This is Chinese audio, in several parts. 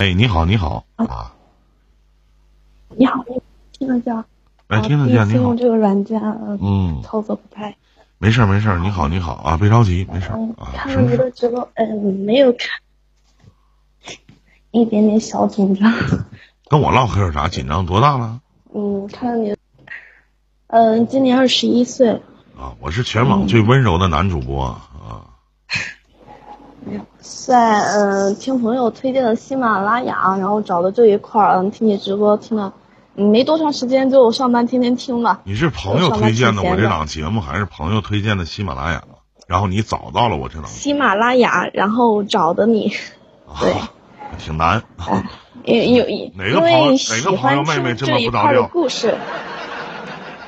哎，你好，你好啊，你好，听得见？哎，听得见，你好。用这个软件，嗯，操作不太。没事儿，没事儿。你好，你好啊，别着急，没事儿啊。看了你的直播，嗯，没有看，一点点小紧张。跟我唠嗑有啥紧张？多大了？嗯，看了你，嗯，今年二十一岁。啊，我是全网最温柔的男主播啊。在嗯，听朋友推荐的喜马拉雅，然后找的这一块儿，嗯，听你直播听了，没多长时间就上班天天听吧。你是朋友推荐的我这档节目，还是朋友推荐的喜马拉雅？然后你找到了我这档。喜马拉雅，然后找的你。对。挺难。因有因哪个朋友哪个朋友妹妹这么不着调？故事。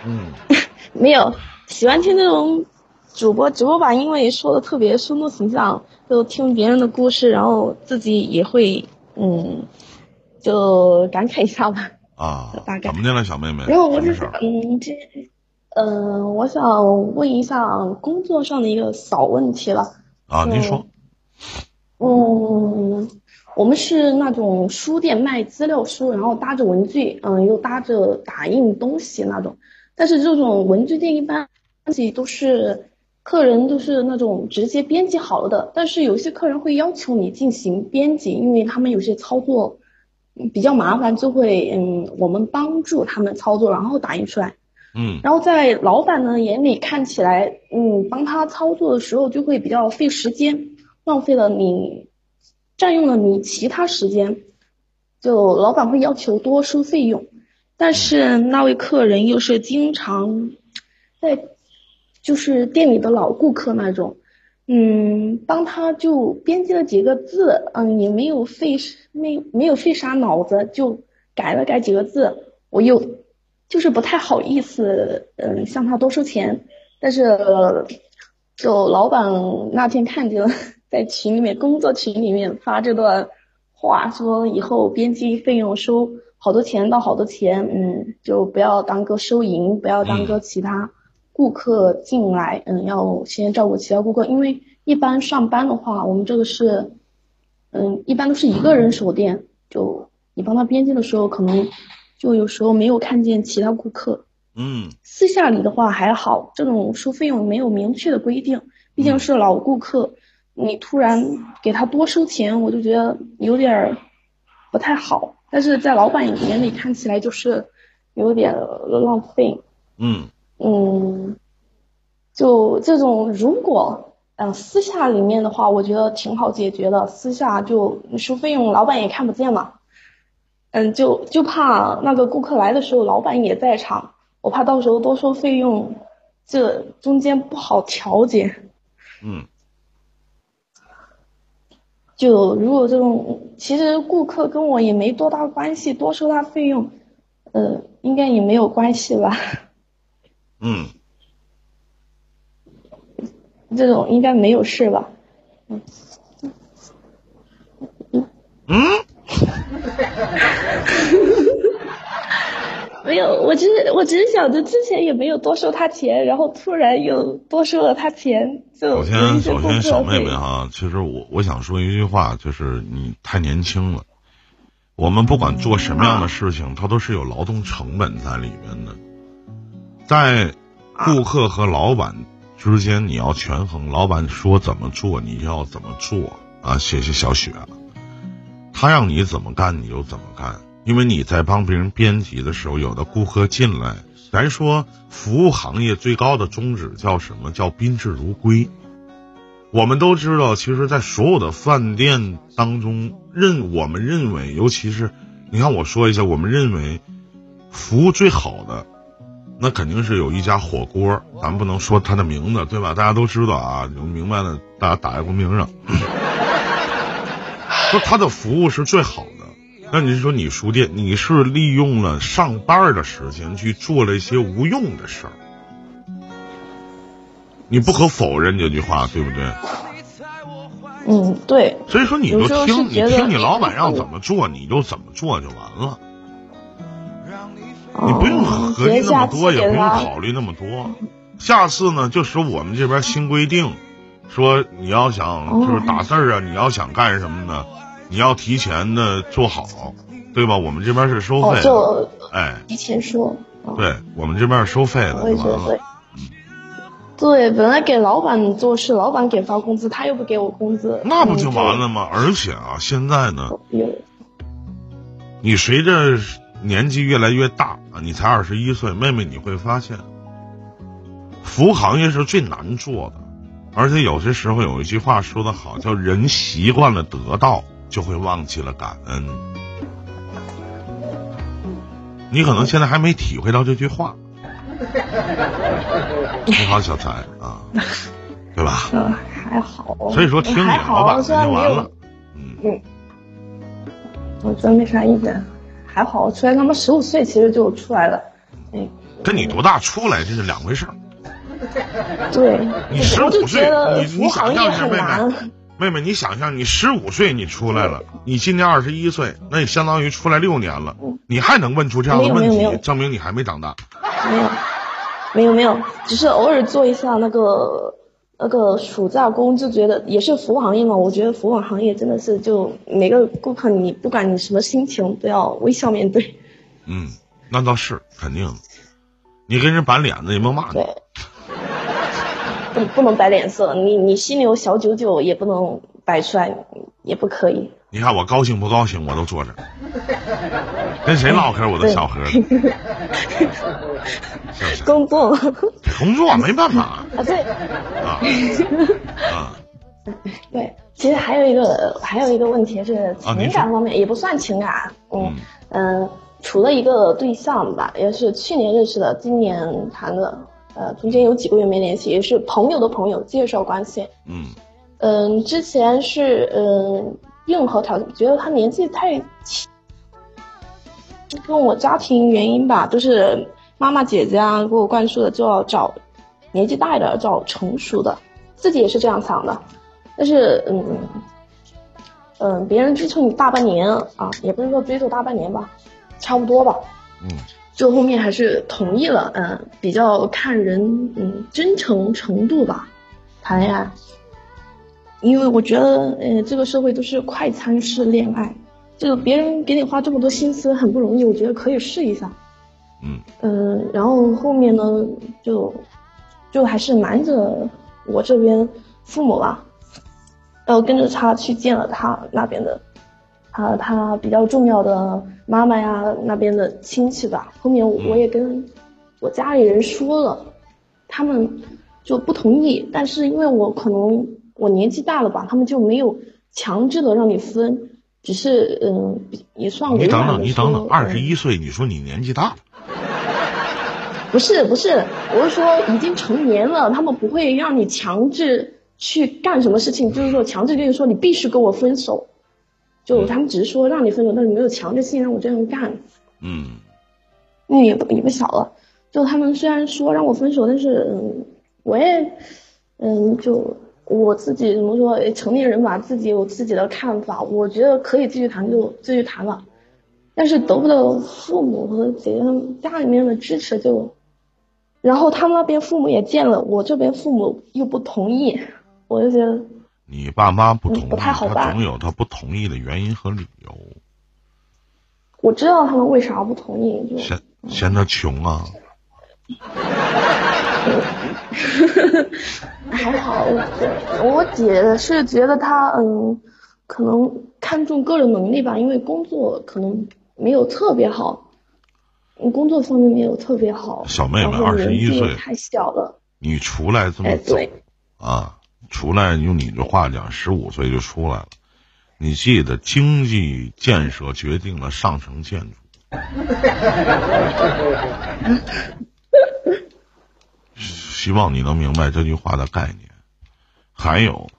嗯。没有，喜欢听这种。主播直播吧，因为说的特别生动形象，就听别人的故事，然后自己也会嗯，就感慨一下吧。啊，大概怎么的了，小妹妹？然后我就想，嗯，这，嗯，我想问一下工作上的一个小问题了。啊，您说。嗯，我们是那种书店卖资料书，然后搭着文具，嗯，又搭着打印东西那种。但是这种文具店一般东西都是。客人都是那种直接编辑好了的，但是有些客人会要求你进行编辑，因为他们有些操作比较麻烦，就会嗯，我们帮助他们操作，然后打印出来。嗯，然后在老板的眼里看起来，嗯，帮他操作的时候就会比较费时间，浪费了你，占用了你其他时间，就老板会要求多收费用，但是那位客人又是经常在。就是店里的老顾客那种，嗯，帮他就编辑了几个字，嗯，也没有费没没有费啥脑子，就改了改几个字，我又就是不太好意思，嗯，向他多收钱，但是就老板那天看见了，在群里面工作群里面发这段话，说以后编辑费用收好多钱到好多钱，嗯，就不要当个收银，不要当个其他。顾客进来，嗯，要先照顾其他顾客，因为一般上班的话，我们这个是，嗯，一般都是一个人守店，就你帮他编辑的时候，可能就有时候没有看见其他顾客，嗯，私下里的话还好，这种收费用没有明确的规定，毕竟是老顾客，你突然给他多收钱，我就觉得有点不太好，但是在老板眼里看起来就是有点浪费，嗯。嗯，就这种，如果嗯私下里面的话，我觉得挺好解决的。私下就收费用，老板也看不见嘛。嗯，就就怕那个顾客来的时候，老板也在场，我怕到时候多收费用，这中间不好调节。嗯。就如果这种，其实顾客跟我也没多大关系，多收他费用，呃，应该也没有关系吧。嗯，这种应该没有事吧？嗯嗯，没有，我只是我只是想着之前也没有多收他钱，然后突然又多收了他钱，就首先首先小妹妹哈，其实我我想说一句话，就是你太年轻了。我们不管做什么样的事情，它都是有劳动成本在里面的。在顾客和老板之间，你要权衡。老板说怎么做，你就要怎么做啊！谢谢小雪，他让你怎么干，你就怎么干。因为你在帮别人编辑的时候，有的顾客进来，咱说服务行业最高的宗旨叫什么？叫宾至如归。我们都知道，其实，在所有的饭店当中，认我们认为，尤其是你看，我说一下，我们认为服务最好的。那肯定是有一家火锅，咱不能说它的名字，对吧？大家都知道啊，有明白的，大家打在公屏上。说他的服务是最好的，那你说你书店，你是利用了上班的时间去做了一些无用的事儿，你不可否认这句话，对不对？嗯，对。所以说，你就听你听你老板让怎么做，你就怎么做就完了。你不用合计那么多，也不用考虑那么多。下次呢，就是我们这边新规定，说你要想就是打字啊，你要想干什么呢？你要提前的做好，对吧？我们这边是收费，就哎，提前说。对我们这边是收费的，就完了。对，本来给老板做事，老板给发工资，他又不给我工资，那不就完了吗？而且啊，现在呢，你随着年纪越来越大啊，你才二十一岁，妹妹你会发现，服务行业是最难做的。而且有些时候有一句话说的好，叫人习惯了得到，就会忘记了感恩。你可能现在还没体会到这句话。你好，小才啊，对吧？嗯，还好。所以说听你老板的就完了。嗯嗯，我真没啥意见。还好，出来他们十五岁其实就出来了。嗯，跟你多大出来这是两回事儿。对，你十五岁，你你想象一下，妹妹，妹妹，你想象你十五岁你出来了，你今年二十一岁，那你相当于出来六年了，你还能问出这样的问题，证明你还没长大。没有，没有没有，只是偶尔做一下那个那个暑假工，就觉得也是服务行业嘛。我觉得服务行业真的是，就每个顾客，你不管你什么心情，都要微笑面对。嗯，那倒是肯定，你跟人板脸子也没骂你。对。不不能摆脸色，你你心里有小九九也不能摆出来，也不可以。你看我高兴不高兴，我都坐着，跟谁唠嗑我都小和尚。工作，工作没办法啊。对啊啊，对，其实还有一个还有一个问题是情感方面，也不算情感，嗯嗯，除了一个对象吧，也是去年认识的，今年谈的。呃，中间有几个月没联系，也是朋友的朋友介绍关系。嗯，嗯，之前是嗯硬核条件，觉得他年纪太轻，跟我家庭原因吧，都是妈妈姐姐啊给我灌输的，就要找年纪大一点，找成熟的，自己也是这样想的。但是嗯嗯，别人追求你大半年啊，也不是说追求大半年吧，差不多吧。嗯。就后面还是同意了，嗯，比较看人，嗯，真诚程度吧，谈恋爱，因为我觉得，呃，这个社会都是快餐式恋爱，这个别人给你花这么多心思很不容易，我觉得可以试一下，嗯，嗯，然后后面呢，就，就还是瞒着我这边父母吧，然后跟着他去见了他那边的。他他比较重要的妈妈呀那边的亲戚吧，后面我也跟我家里人说了，他们就不同意。但是因为我可能我年纪大了吧，他们就没有强制的让你分，只是嗯也算你等等，你等等，二十一岁，你说你年纪大了？不是不是，我是说已经成年了，他们不会让你强制去干什么事情，就是说强制跟你说你必须跟我分手。就他们只是说让你分手，但是没有强制性让我这样干。嗯，那也不也不小了。就他们虽然说让我分手，但是嗯，我也嗯，就我自己怎么说，成年人吧，自己有自己的看法。我觉得可以继续谈就继续谈了，但是得不到父母和姐姐他们家里面的支持，就然后他们那边父母也见了，我这边父母又不同意，我就觉得。你爸妈不同意，他总有他不同意的原因和理由。我知道他们为啥不同意，就嫌嫌他穷啊。还好，我姐是觉得他嗯，可能看重个人能力吧，因为工作可能没有特别好，工作方面没有特别好。小妹妹二十一岁，太小了。你出来这么早啊？出来用你的话讲，十五岁就出来了。你记得，经济建设决定了上层建筑。希望你能明白这句话的概念。还有，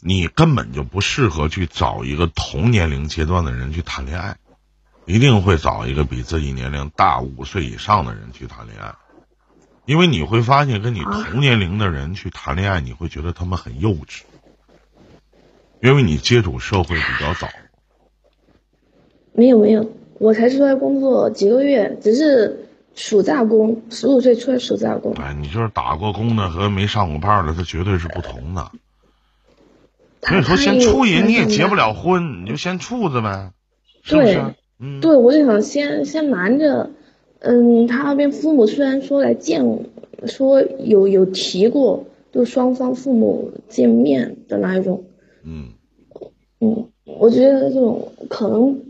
你根本就不适合去找一个同年龄阶段的人去谈恋爱，一定会找一个比自己年龄大五岁以上的人去谈恋爱。因为你会发现，跟你同年龄的人去谈恋爱，你会觉得他们很幼稚，因为你接触社会比较早。没有没有，我才出来工作几个月，只是暑假工，十五岁出来暑假工。哎，你就是打过工的和没上过班的，他绝对是不同的。所以说，先处人你也结不了婚，你就先处着呗，是不是？嗯，对，我就想先先瞒着。嗯，他那边父母虽然说来见我，说有有提过，就双方父母见面的那一种。嗯嗯，我觉得这种可能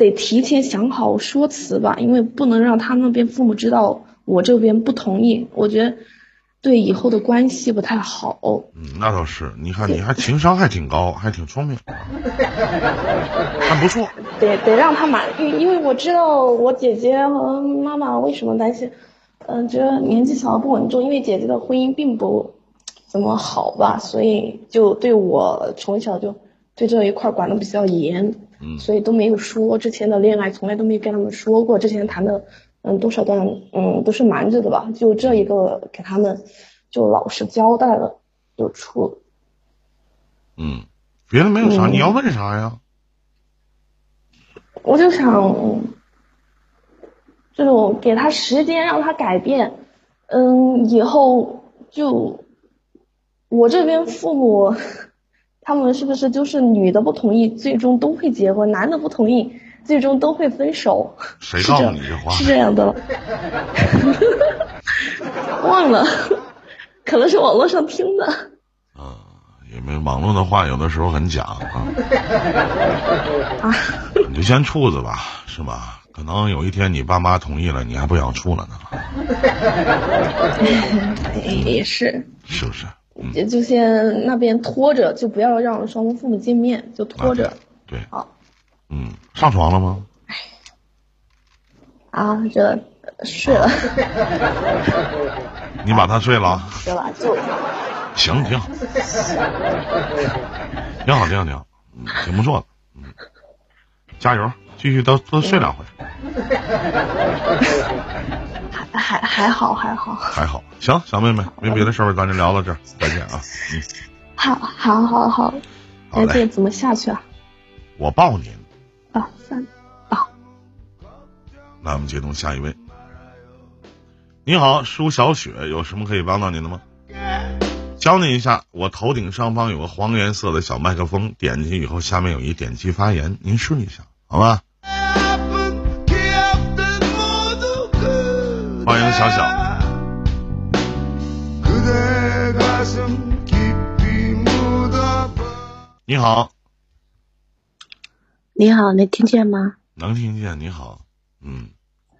得提前想好说辞吧，因为不能让他那边父母知道我这边不同意。我觉得。对以后的关系不太好。嗯，那倒是。你看，你还情商还挺高，还挺聪明，还不错。得得让他满意因为我知道我姐姐和妈妈为什么担心，嗯，觉得年纪小不稳重，因为姐姐的婚姻并不怎么好吧，所以就对我从小就对这一块管的比较严，嗯，所以都没有说之前的恋爱，从来都没跟他们说过，之前谈的。嗯，多少段嗯都是瞒着的吧，就这一个给他们就老实交代了，就出。嗯，别的没有啥，你要问啥呀？我就想，这种给他时间让他改变，嗯，以后就我这边父母他们是不是就是女的不同意，最终都会结婚，男的不同意。最终都会分手。谁告诉你这话？是这样的。忘了，可能是网络上听的。嗯，也没网络的话，有的时候很假啊。啊。你就先处着吧，是吧？可能有一天你爸妈同意了，你还不想处了呢。也是。是不是？也就先那边拖着，就不要让双方父母见面，就拖着。对。好。嗯，上床了吗？啊，这睡了。你把他睡了？睡了就。行，挺好。挺好，挺好，挺好。嗯，挺不错的。嗯，加油，继续多多睡两回。还还还好，还好。还好，行，小妹妹，没别的事儿，咱就聊到这儿，再见啊。嗯。好，好，好，好。哎，这怎么下去啊？我抱你。啊，三啊，那我们接通下一位。你好，舒小雪，有什么可以帮到您的吗？教您一下，我头顶上方有个黄颜色的小麦克风，点击以后下面有一点击发言，您试一下，好吧？欢迎小小。你好。你好，能听见吗？能听见。你好，嗯。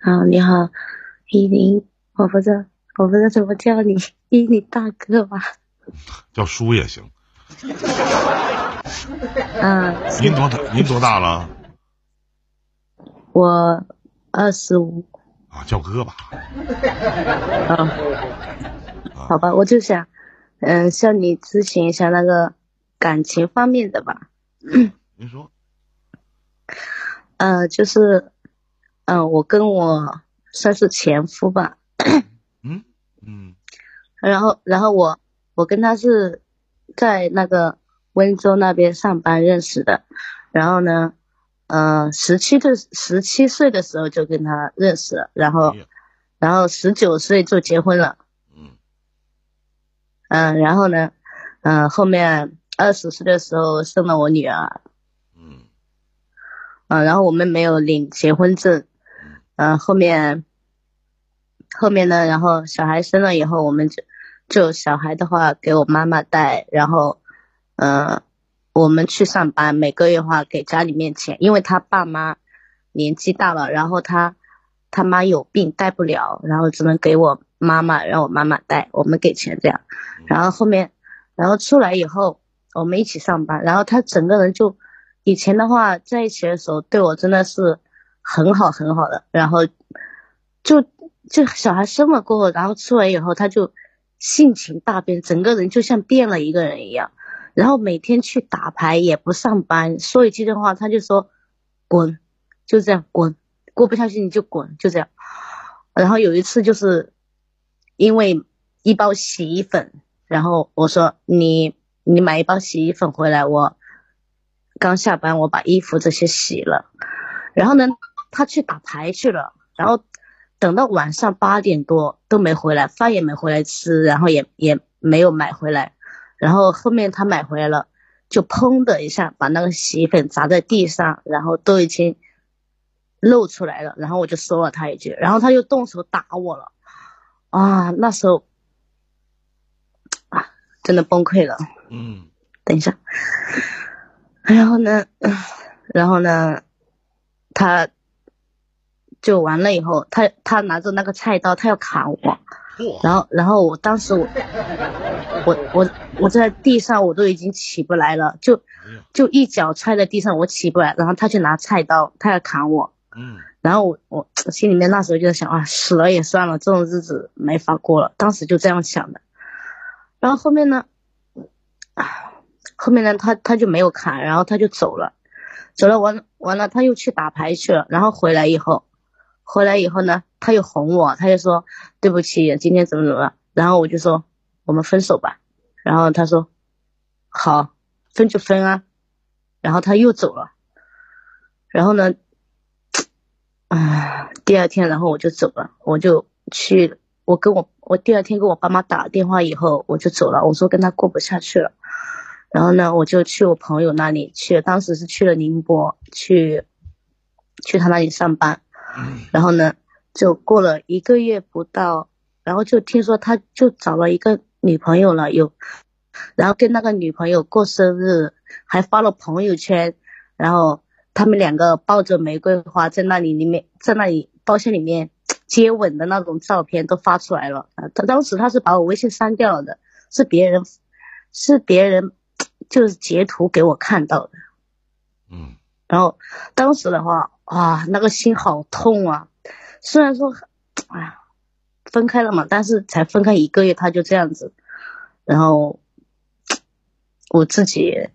好，你好，依林，我不知道，我不知道怎么叫你，依林大哥吧？叫叔也行。嗯。您多大？您多大了？我二十五。啊，叫哥吧。啊。好吧，我就想，嗯，向你咨询一下那个感情方面的吧。您说。呃，就是，嗯，我跟我算是前夫吧。嗯嗯。然后，然后我我跟他是在那个温州那边上班认识的。然后呢，嗯，十七的十七岁的时候就跟他认识了，然后，然后十九岁就结婚了。嗯。嗯，然后呢，嗯，后面二十岁的时候生了我女儿。嗯，然后我们没有领结婚证，嗯，后面，后面呢，然后小孩生了以后，我们就就小孩的话给我妈妈带，然后，嗯，我们去上班，每个月话给家里面钱，因为他爸妈年纪大了，然后他他妈有病带不了，然后只能给我妈妈让我妈妈带，我们给钱这样，然后后面，然后出来以后我们一起上班，然后他整个人就。以前的话，在一起的时候对我真的是很好很好的，然后就就小孩生了过后，然后出来以后他就性情大变，整个人就像变了一个人一样，然后每天去打牌也不上班，说一句的话他就说滚，就这样滚，过不下去你就滚，就这样。然后有一次就是因为一包洗衣粉，然后我说你你买一包洗衣粉回来我。刚下班，我把衣服这些洗了，然后呢，他去打牌去了，然后等到晚上八点多都没回来，饭也没回来吃，然后也也没有买回来，然后后面他买回来了，就砰的一下把那个洗衣粉砸在地上，然后都已经露出来了，然后我就说了他一句，然后他就动手打我了，啊，那时候啊，真的崩溃了。嗯，等一下，然后呢，然后呢，他就完了以后，他他拿着那个菜刀，他要砍我，然后然后我当时我我我我在地上我都已经起不来了，就就一脚踹在地上，我起不来，然后他去拿菜刀，他要砍我，嗯，然后我我心里面那时候就在想啊，死了也算了，这种日子没法过了，当时就这样想的，然后后面呢？后面呢，他他就没有砍，然后他就走了，走了完完了，他又去打牌去了，然后回来以后，回来以后呢，他又哄我，他就说对不起，今天怎么怎么了，然后我就说我们分手吧，然后他说好，分就分啊，然后他又走了，然后呢，啊，第二天然后我就走了，我就去，我跟我我第二天跟我爸妈打了电话以后我就走了，我说跟他过不下去了。然后呢，我就去我朋友那里去，当时是去了宁波，去去他那里上班。然后呢，就过了一个月不到，然后就听说他就找了一个女朋友了，有，然后跟那个女朋友过生日，还发了朋友圈，然后他们两个抱着玫瑰花在那里里面，在那里包厢里面接吻的那种照片都发出来了。他当时他是把我微信删掉了的，是别人，是别人。就是截图给我看到的，嗯，然后当时的话，啊，那个心好痛啊！虽然说，哎呀，分开了嘛，但是才分开一个月他就这样子，然后我自己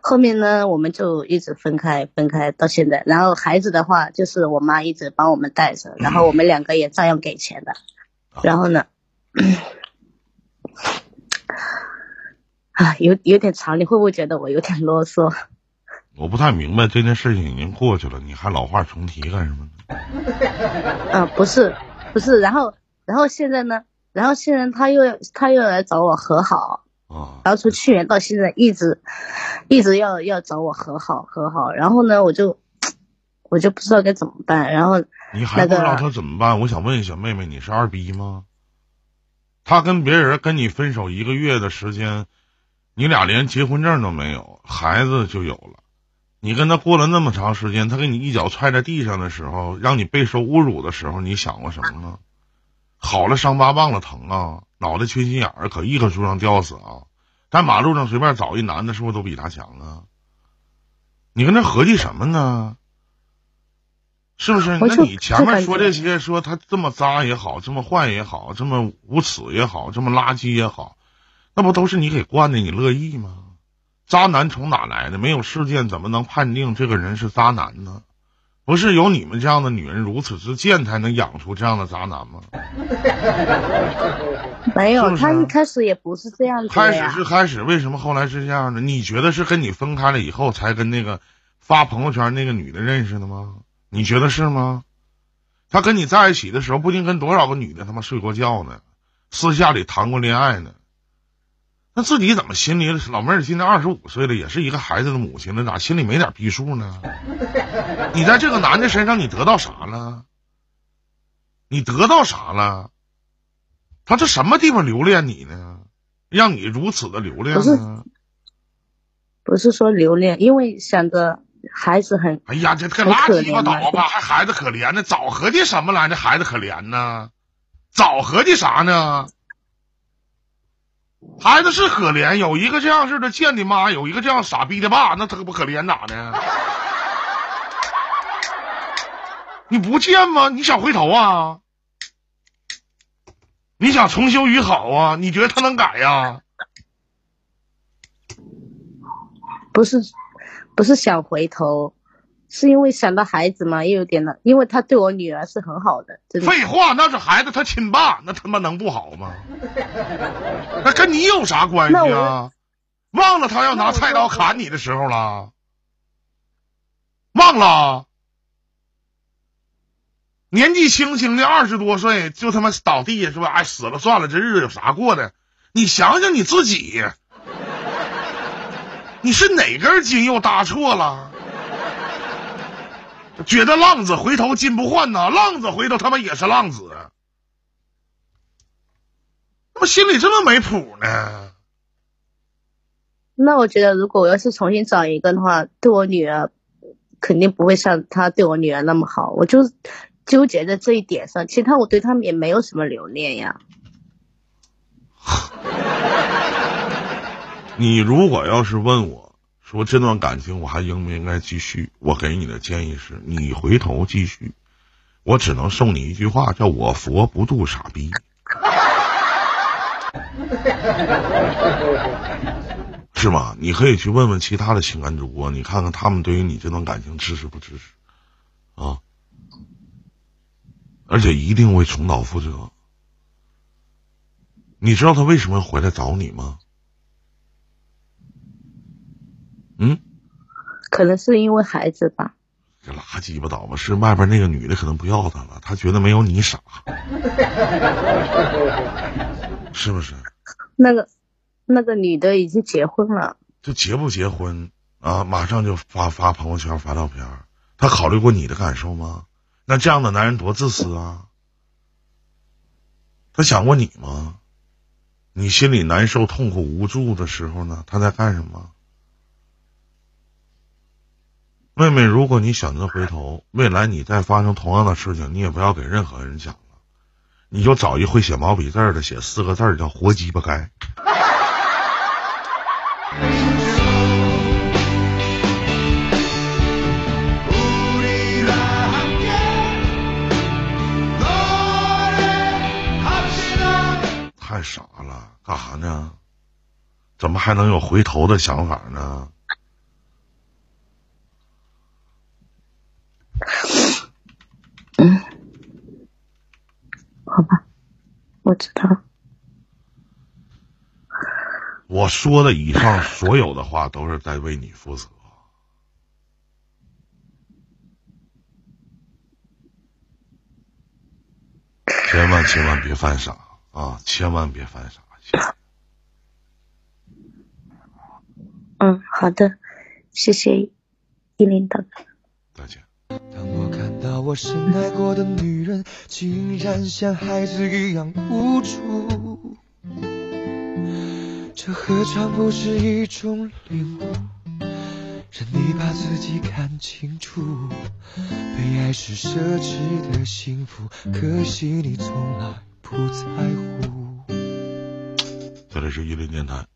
后面呢，我们就一直分开，分开到现在。然后孩子的话，就是我妈一直帮我们带着，然后我们两个也照样给钱的。然后呢？啊，有有点长，你会不会觉得我有点啰嗦？我不太明白，这件事情已经过去了，你还老话重提干什么？啊，不是，不是，然后，然后现在呢？然后现在他又要他又来找我和好啊，然后从去年到现在一直一直要要找我和好和好，然后呢，我就我就不知道该怎么办，然后你还不知道他怎么办？我想问一下妹妹，你是二逼吗？他跟别人跟你分手一个月的时间。你俩连结婚证都没有，孩子就有了。你跟他过了那么长时间，他给你一脚踹在地上的时候，让你备受侮辱的时候，你想过什么呢？好了，伤疤忘了疼啊！脑袋缺心眼儿，可一棵树上吊死啊！在马路上随便找一男的，是不是都比他强啊？你跟他合计什么呢？是不是？那你前面说这些，说他这么渣也好，这么坏也好，这么无耻也好，这么垃圾也好。那不都是你给惯的？你乐意吗？渣男从哪来的？没有事件怎么能判定这个人是渣男呢？不是有你们这样的女人如此之贱才能养出这样的渣男吗？没有，他一开始也不是这样子开始是开始，为什么后来是这样的？你觉得是跟你分开了以后才跟那个发朋友圈那个女的认识的吗？你觉得是吗？他跟你在一起的时候，不定跟多少个女的他妈睡过觉呢，私下里谈过恋爱呢。那自己怎么心里老妹儿现在二十五岁了，也是一个孩子的母亲了，咋心里没点逼数呢？你在这个男的身上你得到啥了？你得到啥了？他这什么地方留恋你呢？让你如此的留恋呢？不是说留恋，因为想着孩子很……哎呀，这个拉鸡巴倒吧，还孩子可怜呢？早合计什么来着？孩子可怜呢？早合计啥呢？孩子是可怜，有一个这样式的贱的妈，有一个这样傻逼的爸，那他不可怜咋的？你不贱吗？你想回头啊？你想重修于好啊？你觉得他能改呀？不是，不是想回头。是因为想到孩子嘛，也有点了。因为他对我女儿是很好的。废话，那是孩子他亲爸，那他妈能不好吗？那跟你有啥关系啊？忘了他要拿菜刀砍你的时候了？忘了？年纪轻轻的二十多岁就他妈倒地下是吧？哎，死了算了，这日子有啥过的？你想想你自己。你是哪根筋又搭错了？觉得浪子回头金不换呐？浪子回头他妈也是浪子，怎么心里这么没谱呢？那我觉得，如果我要是重新找一个的话，对我女儿肯定不会像他对我女儿那么好。我就纠结在这一点上，其他我对他们也没有什么留恋呀。你如果要是问我说这段感情我还应不应该继续，我给你的建议是你回头继续。我只能送你一句话，叫我佛不渡傻逼。是吧？你可以去问问其他的情感主播，你看看他们对于你这段感情支持不支持啊？而且一定会重蹈覆辙。你知道他为什么要回来找你吗？嗯？可能是因为孩子吧。这拉鸡巴倒吧！是外边那个女的可能不要他了，他觉得没有你傻，是不是？那个。那个女的已经结婚了，就结不结婚啊？马上就发发朋友圈发照片，他考虑过你的感受吗？那这样的男人多自私啊！他想过你吗？你心里难受、痛苦、无助的时候呢？他在干什么？妹妹，如果你选择回头，未来你再发生同样的事情，你也不要给任何人讲了，你就找一会写毛笔字的，写四个字叫“活鸡巴该”。太傻了，干啥呢？怎么还能有回头的想法呢？嗯，好吧，我知道。我说的以上所有的话都是在为你负责，千万千万别犯傻啊！千万别犯傻。嗯，好的，谢谢依林大哥。我深爱过的女人，竟然像孩子一样无助。这何尝不是一种领悟？让你把自己看清楚。被爱是奢侈的幸福，可惜你从来不在乎。这里是伊林电台。